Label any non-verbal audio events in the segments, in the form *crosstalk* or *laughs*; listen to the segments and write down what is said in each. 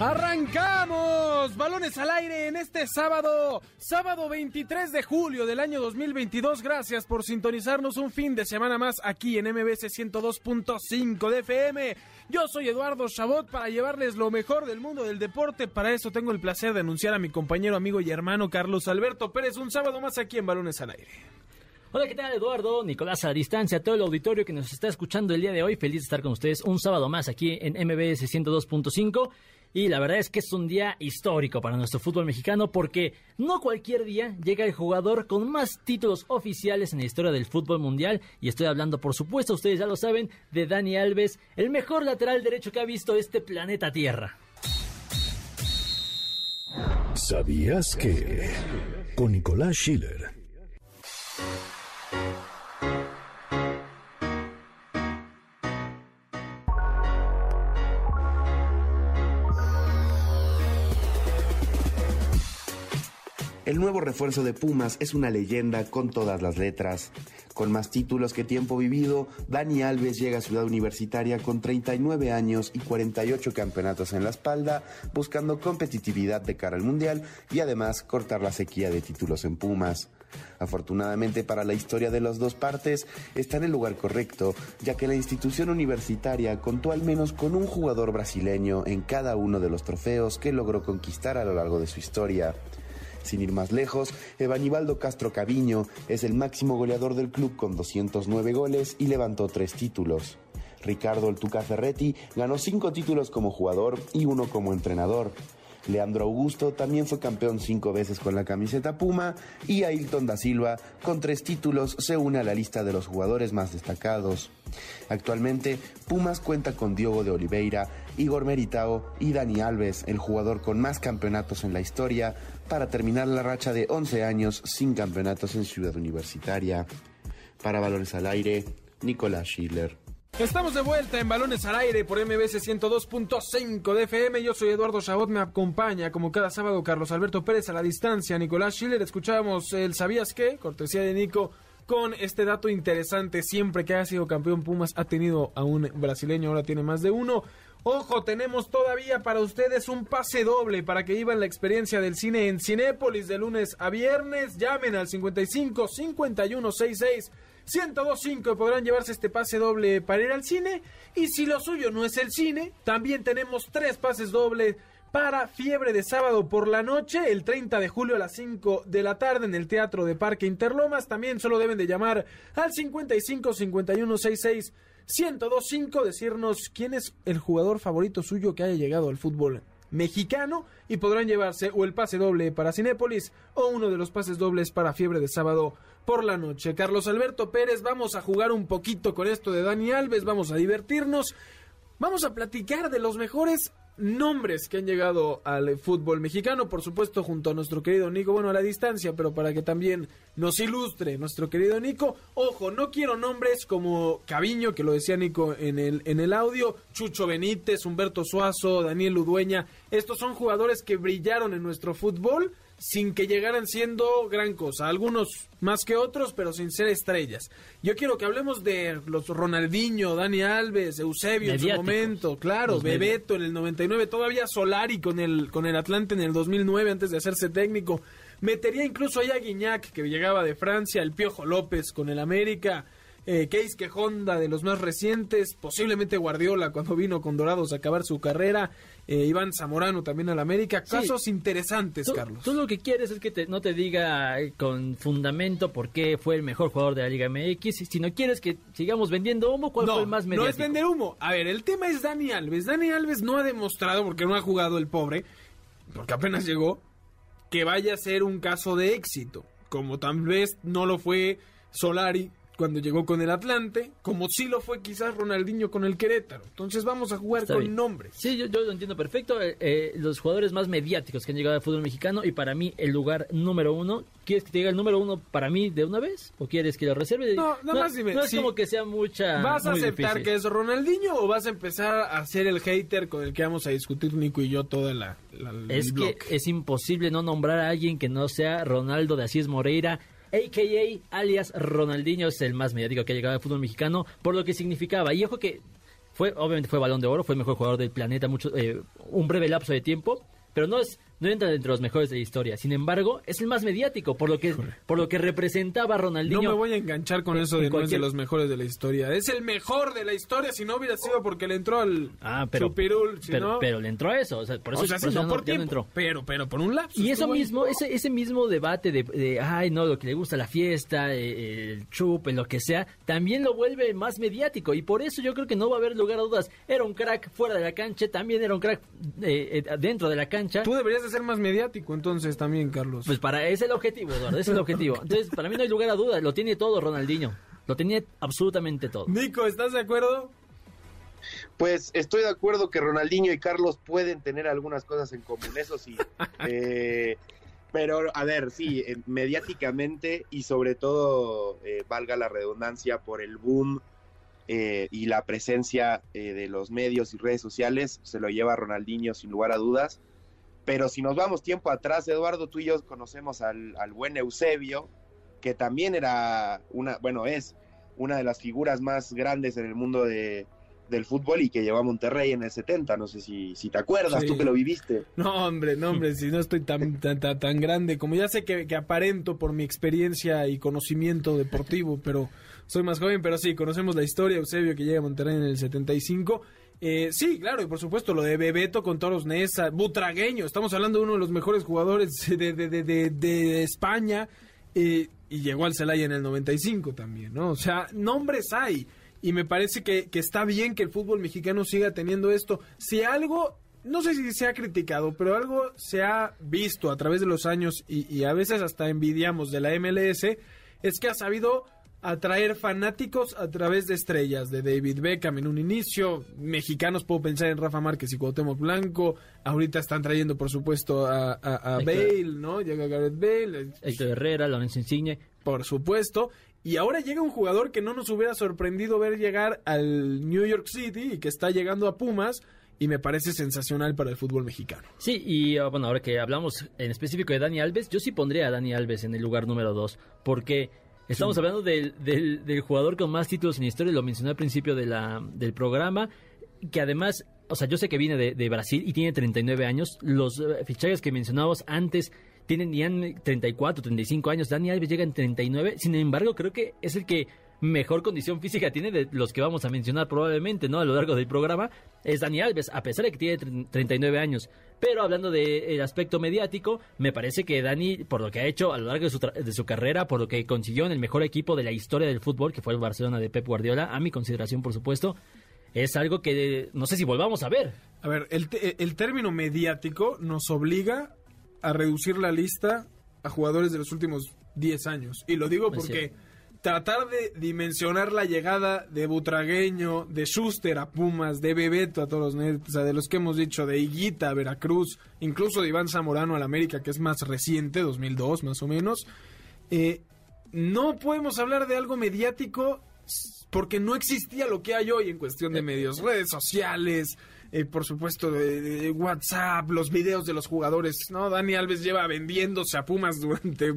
Arrancamos balones al aire en este sábado, sábado 23 de julio del año 2022. Gracias por sintonizarnos un fin de semana más aquí en MBS 102.5 de FM. Yo soy Eduardo Chabot para llevarles lo mejor del mundo del deporte. Para eso tengo el placer de anunciar a mi compañero, amigo y hermano Carlos Alberto Pérez un sábado más aquí en Balones al aire. Hola, ¿qué tal Eduardo? Nicolás a distancia, todo el auditorio que nos está escuchando el día de hoy. Feliz de estar con ustedes un sábado más aquí en MBS 102.5. Y la verdad es que es un día histórico para nuestro fútbol mexicano porque no cualquier día llega el jugador con más títulos oficiales en la historia del fútbol mundial. Y estoy hablando, por supuesto, ustedes ya lo saben, de Dani Alves, el mejor lateral derecho que ha visto este planeta Tierra. ¿Sabías que? Con Nicolás Schiller. Refuerzo de Pumas es una leyenda con todas las letras. Con más títulos que tiempo vivido, Dani Alves llega a Ciudad Universitaria con 39 años y 48 campeonatos en la espalda, buscando competitividad de cara al Mundial y además cortar la sequía de títulos en Pumas. Afortunadamente para la historia de las dos partes, está en el lugar correcto, ya que la institución universitaria contó al menos con un jugador brasileño en cada uno de los trofeos que logró conquistar a lo largo de su historia. Sin ir más lejos, Evanibaldo Castro Caviño es el máximo goleador del club con 209 goles y levantó tres títulos. Ricardo El Tuca Ferretti ganó cinco títulos como jugador y uno como entrenador. Leandro Augusto también fue campeón cinco veces con la camiseta Puma y Ailton da Silva, con tres títulos, se une a la lista de los jugadores más destacados. Actualmente, Pumas cuenta con Diogo de Oliveira, Igor Meritao y Dani Alves, el jugador con más campeonatos en la historia, para terminar la racha de 11 años sin campeonatos en Ciudad Universitaria. Para Valores al Aire, Nicolás Schiller. Estamos de vuelta en Balones al Aire por MBS 102.5 de FM. Yo soy Eduardo Chabot, me acompaña como cada sábado Carlos Alberto Pérez a la distancia, Nicolás Schiller. Escuchábamos el ¿Sabías qué? Cortesía de Nico con este dato interesante. Siempre que ha sido campeón Pumas ha tenido a un brasileño, ahora tiene más de uno. Ojo, tenemos todavía para ustedes un pase doble para que vivan la experiencia del cine en Cinépolis de lunes a viernes. Llamen al 55 51 66 1025 y podrán llevarse este pase doble para ir al cine. Y si lo suyo no es el cine, también tenemos tres pases dobles para Fiebre de Sábado por la noche, el 30 de julio a las 5 de la tarde en el Teatro de Parque Interlomas. También solo deben de llamar al 55 51 66 1025, decirnos quién es el jugador favorito suyo que haya llegado al fútbol mexicano y podrán llevarse o el pase doble para Cinépolis o uno de los pases dobles para Fiebre de Sábado por la noche. Carlos Alberto Pérez, vamos a jugar un poquito con esto de Dani Alves, vamos a divertirnos, vamos a platicar de los mejores nombres que han llegado al fútbol mexicano, por supuesto junto a nuestro querido Nico, bueno, a la distancia, pero para que también nos ilustre nuestro querido Nico. Ojo, no quiero nombres como Caviño, que lo decía Nico en el, en el audio, Chucho Benítez, Humberto Suazo, Daniel Udueña, estos son jugadores que brillaron en nuestro fútbol sin que llegaran siendo gran cosa, algunos más que otros, pero sin ser estrellas. Yo quiero que hablemos de los Ronaldinho, Dani Alves, Eusebio en su momento, claro, Bebeto en el 99, todavía Solari con el con el Atlante en el 2009 antes de hacerse técnico. Metería incluso ahí a Guiñac que llegaba de Francia, el Piojo López con el América eh, Case Honda de los más recientes, posiblemente Guardiola cuando vino con Dorados a acabar su carrera, eh, Iván Zamorano también al América, casos interesantes, Carlos. Tú lo que quieres es que no te diga eh, con fundamento por qué fue el mejor jugador de la Liga MX, si no quieres que sigamos vendiendo humo, ¿cuál fue el más mediático? No es vender humo. A ver, el tema es Dani Alves. Dani Alves no ha demostrado, porque no ha jugado el pobre, porque apenas llegó, que vaya a ser un caso de éxito, como tal vez no lo fue Solari cuando llegó con el Atlante, como sí lo fue quizás Ronaldinho con el Querétaro. Entonces vamos a jugar Está con bien. nombres. Sí, yo, yo lo entiendo perfecto. Eh, eh, los jugadores más mediáticos que han llegado al fútbol mexicano y para mí el lugar número uno. ¿Quieres que te diga el número uno para mí de una vez? ¿O quieres que lo reserve? No, nada más dime, No es sí. como que sea mucha. ¿Vas a aceptar difícil. que es Ronaldinho o vas a empezar a ser el hater con el que vamos a discutir Nico y yo toda la, la- el Es que es imposible no nombrar a alguien que no sea Ronaldo de Asís Moreira, a.k.a. alias Ronaldinho, es el más mediático que ha llegado al fútbol mexicano, por lo que significaba. Y ojo que fue, obviamente fue balón de oro, fue el mejor jugador del planeta mucho, eh, un breve lapso de tiempo, pero no es no entra entre los mejores de la historia. Sin embargo, es el más mediático, por lo que, por lo que representaba Ronaldinho. No me voy a enganchar con en- eso de no es de los mejores de la historia. Es el mejor de la historia si no hubiera sido porque le entró al Ah, pero, si pero, no... pero le entró a eso, o sea, por eso, o sea, por eso no por tiempo, entró. pero, pero por un lapso. Y eso ahí. mismo, ese, ese mismo debate de, de, ay, no, lo que le gusta la fiesta, eh, el chupe, lo que sea, también lo vuelve más mediático. Y por eso yo creo que no va a haber lugar a dudas. Era un crack fuera de la cancha, también era un crack eh, eh, dentro de la cancha. Tú deberías de ser más mediático entonces también, Carlos. Pues para ese es el objetivo, Eduardo, ese es el objetivo. Entonces, para mí no hay lugar a dudas, lo tiene todo Ronaldinho. Lo tenía absolutamente todo. Nico, ¿estás de acuerdo? Pues estoy de acuerdo que Ronaldinho y Carlos pueden tener algunas cosas en común, eso sí. *laughs* Eh, pero, a ver, sí, eh, mediáticamente y sobre todo, eh, valga la redundancia, por el boom eh, y la presencia eh, de los medios y redes sociales, se lo lleva Ronaldinho sin lugar a dudas. Pero si nos vamos tiempo atrás, Eduardo, tú y yo conocemos al, al buen Eusebio, que también era una, bueno, es una de las figuras más grandes en el mundo de, del fútbol y que llevó a Monterrey en el 70. No sé si, si te acuerdas, Sí. tú que lo viviste. No, hombre, no, hombre, si no estoy tan, tan, tan, tan grande, como ya sé que, que aparento por mi experiencia y conocimiento deportivo, pero soy más joven, pero sí, conocemos la historia, Eusebio que llega a Monterrey en el 75. Eh, sí, claro, y por supuesto lo de Bebeto con Toros Nesa, Butragueño, estamos hablando de uno de los mejores jugadores *laughs* de, de, de, de- España, eh, y llegó al Celaya en el 95 también, ¿no? O sea, nombres hay. Y me parece que, que está bien que el fútbol mexicano siga teniendo esto. Si algo, no sé si se ha criticado, pero algo se ha visto a través de los años y, y a veces hasta envidiamos de la MLS, es que ha sabido atraer fanáticos a través de estrellas, de David Beckham en un inicio, mexicanos puedo pensar en Rafa Márquez y Cuauhtémoc Blanco, ahorita están trayendo por supuesto a, a- a Héctor- Bale, ¿no? Llega Gareth Bale, Héctor Herrera, Lorenzo Insigne. por supuesto. Y ahora llega un jugador que no nos hubiera sorprendido ver llegar al New York City y que está llegando a Pumas y me parece sensacional para el fútbol mexicano. Sí, y ah, bueno, ahora que hablamos en específico de Dani Alves, yo sí pondría a Dani Alves en el lugar número dos, porque estamos hablando del, del, del jugador con más títulos en la historia, lo mencioné al principio de la, del programa, que además, o sea, yo sé que viene de, de Brasil y tiene 39 años, los eh, fichajes que mencionábamos antes tienen ya 34, 35 años, Dani Alves llega en 39, sin embargo, creo que es el que mejor condición física tiene de los que vamos a mencionar probablemente, ¿no? A lo largo del programa, es Dani Alves, a pesar de que tiene tre- 39 años. Pero hablando del aspecto mediático, me parece que Dani, por lo que ha hecho a lo largo de su, tra- de su carrera, por lo que consiguió en el mejor equipo de la historia del fútbol, que fue el Barcelona de Pep Guardiola, a mi consideración, por supuesto, es algo que no sé si volvamos a ver. A ver, el, el término mediático nos obliga a reducir la lista a jugadores de los últimos 10 años. Y lo digo porque. Tratar de dimensionar la llegada de Butragueño, de Schuster a Pumas, de Bebeto a todos los Nets, o sea, de los que hemos dicho, de Higuita a Veracruz, incluso de Iván Zamorano al América, que es más reciente, 2002 más o menos, eh, no podemos hablar de algo mediático porque no existía lo que hay hoy en cuestión de medios, redes sociales, eh, por supuesto de, WhatsApp, los videos de los jugadores, ¿no? Dani Alves lleva vendiéndose a Pumas durante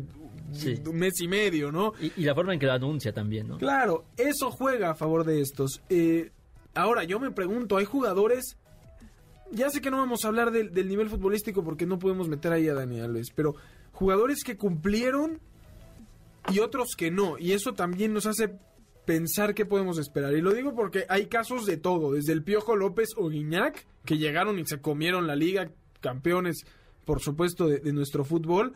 Sí. un mes y medio, ¿no? Y, y la forma en que lo anuncia también, ¿no? Claro, eso juega a favor de estos. Eh, ahora, yo me pregunto, hay jugadores... Ya sé que no vamos a hablar del nivel futbolístico porque no podemos meter ahí a Dani Alves, pero jugadores que cumplieron y otros que no. Y eso también nos hace pensar qué podemos esperar. Y lo digo porque hay casos de todo, desde el Piojo López o Guiñac, que llegaron y se comieron la liga, campeones, por supuesto, de, de nuestro fútbol.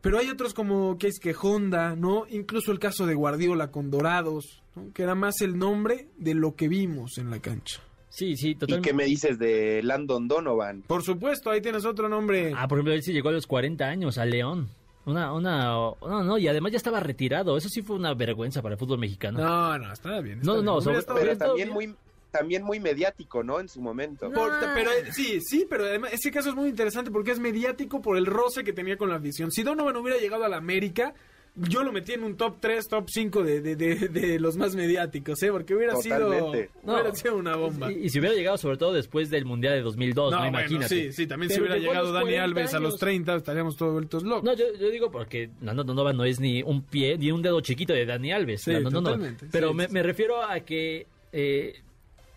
Pero hay otros como que es que Honda, ¿no? Incluso el caso de Guardiola con Dorados, ¿no? que era más el nombre de lo que vimos en la cancha. Sí, sí, ¿Y totalmente. qué me dices de Landon Donovan? Por supuesto, ahí tienes otro nombre. Ah, por ejemplo, él sí llegó a los 40 años, a León. Una, una, no, no, y además ya estaba retirado. Eso sí fue una vergüenza para el fútbol mexicano. No, no, estaba bien. No, estaba no, bien. sobre- pero también bien. muy, también muy mediático, ¿no? En su momento. Por- pero eh, sí, sí, pero además ese caso es muy interesante porque es mediático por el roce que tenía con la afición. Si Donovan hubiera llegado a la América, yo lo metí en un top 3, top 5 de, de, de, de los más mediáticos, ¿eh? Porque hubiera sido. No. hubiera sido una bomba. Y, y si hubiera llegado sobre todo después del Mundial de 2002, no, no, bueno, imagínate. sí, sí, también si hubiera llegado Dani 40 Alves a los años. 30, estaríamos todos vueltos locos. No, yo, yo digo porque Nando Donovan no es ni un pie, ni un dedo chiquito de Dani Alves. Sí, totalmente, Pero sí, me, sí. me refiero a que eh,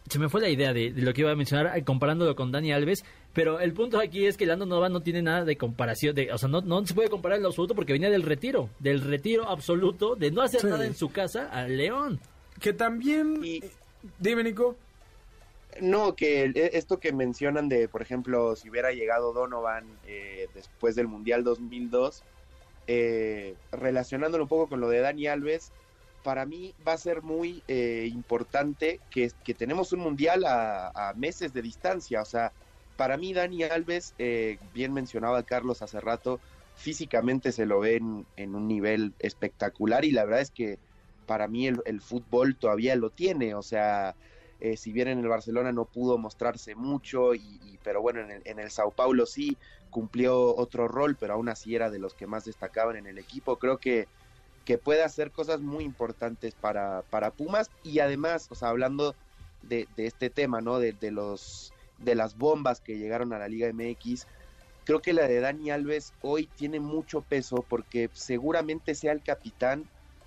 se me fue la idea de, de lo que iba a mencionar eh, comparándolo con Dani Alves. Pero el punto aquí es que Nando Donovan no tiene nada de comparación. De, o sea, no, no se puede comparar en lo absoluto porque venía del retiro. Del retiro absoluto, de no hacer Sí. nada en su casa al León. Que también... Y- eh, Dime, Nico. No, que el- e- esto que mencionan de, por ejemplo, si hubiera llegado Donovan eh, después del Mundial 2002, eh, relacionándolo un poco con lo de Dani Alves, para mí va a ser muy eh, importante que, que tenemos un Mundial a, meses de distancia. O sea, para mí Dani Alves, eh, bien mencionaba Carlos hace rato, físicamente se lo ve en, un nivel espectacular y la verdad es que para mí el, el fútbol todavía lo tiene. O sea, eh, si bien en el Barcelona no pudo mostrarse mucho, y, y- pero bueno, en el, en el Sao Paulo sí cumplió otro rol, pero aún así era de los que más destacaban en el equipo. Creo que, que puede hacer cosas muy importantes para, para Pumas y además, o sea, hablando de, este tema, ¿no? De, de los de las bombas que llegaron a la Liga MX, creo que la de Dani Alves hoy tiene mucho peso porque seguramente sea el capitán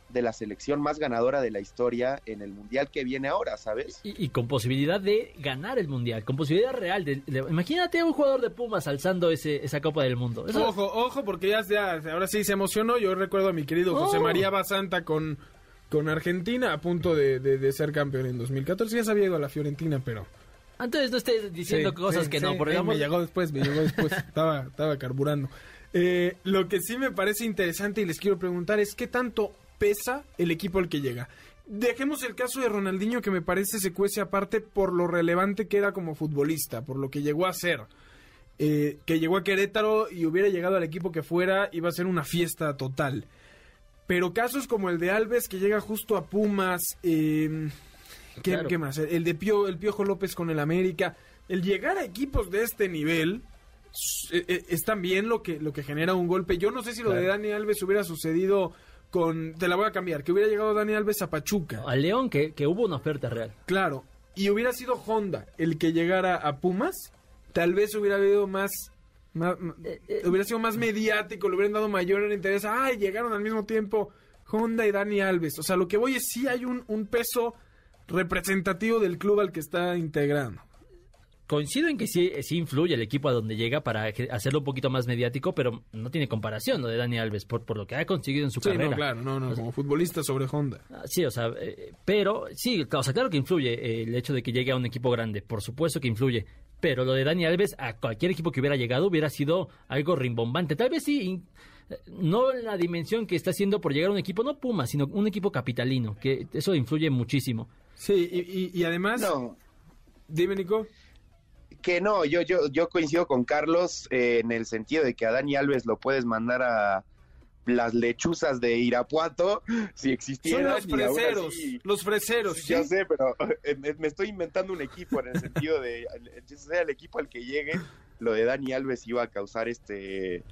de la selección más ganadora de la historia en el mundial que viene ahora, ¿sabes? Y, y con posibilidad de ganar el Mundial. Con posibilidad real. De, de- imagínate a un jugador de Pumas alzando ese, esa Copa del Mundo. Eso- Ojo, ojo, porque ya, ya ahora sí se emocionó. Yo recuerdo a mi querido José Oh. María Basanta con, con Argentina a punto de, de- de ser campeón en 2014. Ya se había ido a la Fiorentina, pero... Antes no estés diciendo Sí, cosas sí, que sí, no. Por eh, ejemplo, me llegó después, me llegó después. *laughs* estaba, estaba carburando. Eh, lo que sí me parece interesante y les quiero preguntar es qué tanto pesa el equipo al que llega. Dejemos el caso de Ronaldinho que me parece se cuece aparte por lo relevante que era como futbolista, por lo que llegó a ser. Eh, que llegó a Querétaro y hubiera llegado al equipo que fuera, iba a ser una fiesta total. Pero casos como el de Alves que llega justo a Pumas, eh, ¿qué, Claro. qué más? El de Pio, el Piojo López con el América, el llegar a equipos de este nivel eh, eh, es también lo que, lo que genera un golpe. Yo no sé si lo de. Dani Alves hubiera sucedido con, te la voy a cambiar, que hubiera llegado Dani Alves a Pachuca. al León, que, que hubo una oferta real. Claro, y hubiera sido Honda el que llegara a Pumas, tal vez hubiera habido más, ma- Eh, eh. hubiera sido más mediático, le hubieran dado mayor interés. Ay, llegaron al mismo tiempo Honda y Dani Alves. O sea, lo que voy es sí hay un, un peso representativo del club al que está integrando. Coincido en que sí, sí influye el equipo a donde llega para hacerlo un poquito más mediático, pero no tiene comparación lo de Dani Alves por, por lo que ha conseguido en su Sí, carrera. no, claro, no, no, como futbolista sobre Honda. Ah, Sí, o sea, eh, pero sí, o sea, claro que influye eh, el hecho de que llegue a un equipo grande, por supuesto que influye, pero lo de Dani Alves a cualquier equipo que hubiera llegado hubiera sido algo rimbombante, tal vez sí, in- no la dimensión que está haciendo por llegar a un equipo, no Puma, sino un equipo capitalino, que eso influye muchísimo. Sí, y, y- y además, No, dime Nico. Que no, yo, yo, yo coincido con Carlos eh, en el sentido de que a Dani Alves lo puedes mandar a las lechuzas de Irapuato si Son existieran. los y aún freseros, así- los freseros, ¿sí? Ya sé, pero eh, me, estoy inventando un equipo en el sentido de, sea el equipo al que llegue, lo de Dani Alves iba a causar este,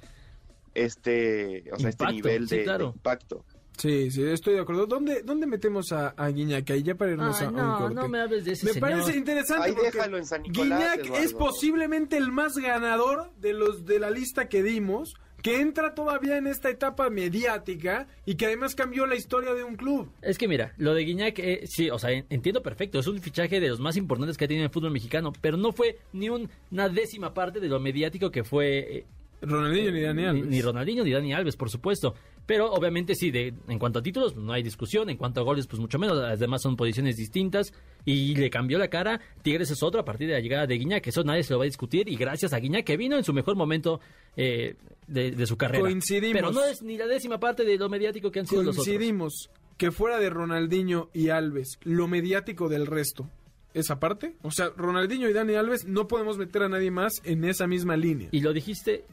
este, o sea, este nivel sí, de, impacto. Sí, sí, estoy de acuerdo. ¿Dónde, dónde metemos a, a Guiñac? Ahí ya para irnos Ay, a, a un no, corte. no me hables de ese Me señor. parece interesante Ahí porque déjalo en San Nicolás, Guiñac Eduardo. es posiblemente el más ganador de los de la lista que dimos, que entra todavía en esta etapa mediática y que además cambió la historia de un club. Es que mira, lo de Guiñac, eh, sí, o sea, en- entiendo perfecto, es un fichaje de los más importantes que ha tenido el fútbol mexicano, pero no fue ni un- una décima parte de lo mediático que fue eh, Ronaldinho ni Dani ni, Alves. ni Ronaldinho ni Dani Alves, por supuesto. Pero obviamente sí, de, en cuanto a títulos no hay discusión, en cuanto a goles pues mucho menos, las demás son posiciones distintas y le cambió la cara. Tigres es otro a partir de la llegada de Guiñac, que eso nadie se lo va a discutir y gracias a Guiñac que vino en su mejor momento eh, de, de su carrera. Coincidimos. Pero no es ni la décima parte de lo mediático que han sido los otros. Coincidimos que fuera de Ronaldinho y Alves, lo mediático del resto, esa parte. O sea, Ronaldinho y Dani Alves no podemos meter a nadie más en esa misma línea. Y lo dijiste,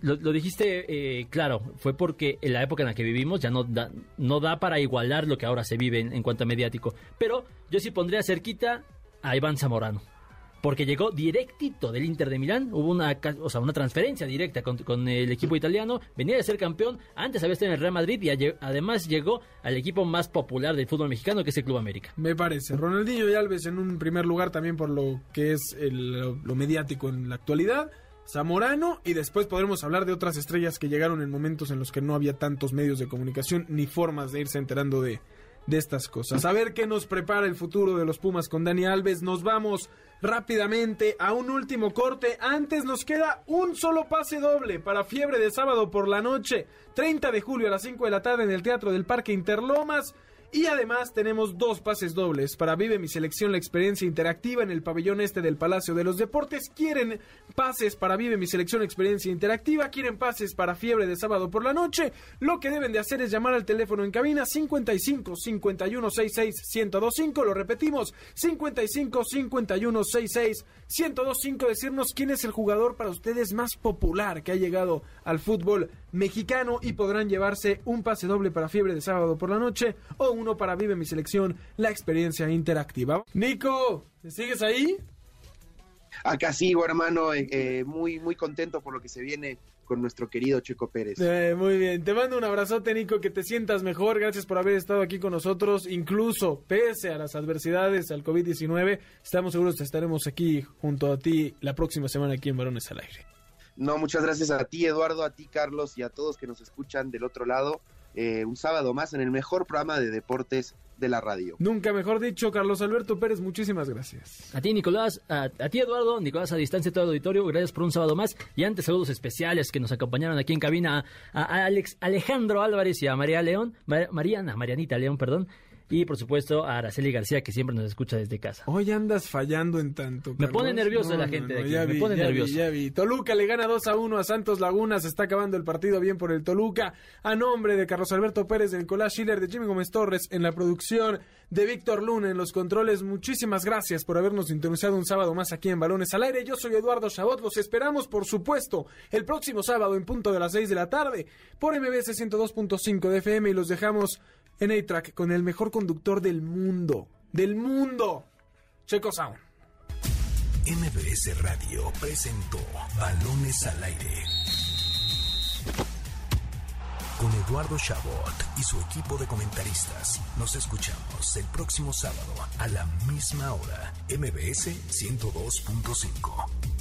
lo, dijiste eh, claro, fue porque en la época en la que vivimos ya no da, no da para igualar lo que ahora se vive en, en cuanto a mediático. Pero yo sí pondría cerquita a Iván Zamorano porque llegó directito del Inter de Milán, hubo una, o sea, una transferencia directa con, el equipo italiano, venía de ser campeón, antes había estado en el Real Madrid y además llegó al equipo más popular del fútbol mexicano que es el Club América. Me parece, Ronaldinho y Alves en un primer lugar también por lo que es lo mediático en la actualidad. Zamorano y después podremos hablar de otras estrellas que llegaron en momentos en los que no había tantos medios de comunicación ni formas de irse enterando de, de estas cosas. A ver qué nos prepara el futuro de los Pumas con Dani Alves. Nos vamos rápidamente a un último corte. Antes nos queda un solo pase doble para Fiebre de sábado por la noche. 30 de julio a las 5 de la tarde en el Teatro del Parque Interlomas. Y además tenemos dos pases dobles para Vive mi selección la experiencia interactiva en el pabellón este del Palacio de los Deportes. Quieren pases para Vive mi selección experiencia interactiva, quieren pases para fiebre de sábado por la noche. Lo que deben de hacer es llamar al teléfono en cabina 55 51 66 1025. Lo repetimos 55 51 66 1025. Decirnos quién es el jugador para ustedes más popular que ha llegado al fútbol mexicano y podrán llevarse un pase doble para fiebre de sábado por la noche o uno para Vive mi selección, la experiencia interactiva. Nico, ¿sigues ahí? Acá sigo, hermano, eh, eh, muy, muy contento por lo que se viene con nuestro querido Checo Pérez. Eh, muy bien, te mando un abrazote, Nico, que te sientas mejor. Gracias por haber estado aquí con nosotros, incluso pese a las adversidades, al COVID-19. Estamos seguros que estaremos aquí junto a ti la próxima semana aquí en Varones al Aire. No, muchas gracias a ti, Eduardo, a ti, Carlos, y a todos que nos escuchan del otro lado. Eh, un sábado más en el mejor programa de deportes de la radio. Nunca mejor dicho, Carlos Alberto Pérez, muchísimas gracias. A ti, Nicolás, a, ti, Eduardo, Nicolás a distancia, todo el auditorio, gracias por un sábado más. Y antes, saludos especiales que nos acompañaron aquí en cabina a, Alex Alejandro Álvarez y a María León, Mariana, Marianita León, perdón. Y por supuesto a Araceli García, que siempre nos escucha desde casa. Hoy andas fallando en tanto. Me pone nervioso la gente de aquí. me pone nervioso. ya vi. Toluca le gana 2 a 1 a Santos Laguna. Se está acabando el partido bien por el Toluca. A nombre de Carlos Alberto Pérez, de Nicolás Schiller, de Jimmy Gómez Torres en la producción, de Víctor Luna en los controles. Muchísimas gracias por habernos sintonizado un sábado más aquí en Balones al Aire. Yo soy Eduardo Chabot. Los esperamos, por supuesto, el próximo sábado en punto de las 6 de la tarde por MBS 102.5 de FM y los dejamos en A-Track con el mejor conductor del mundo. ¡Del mundo! Checo Sound. MBS Radio presentó Balones al Aire. Con Eduardo Chabot y su equipo de comentaristas. Nos escuchamos el próximo sábado a la misma hora. MBS 102.5.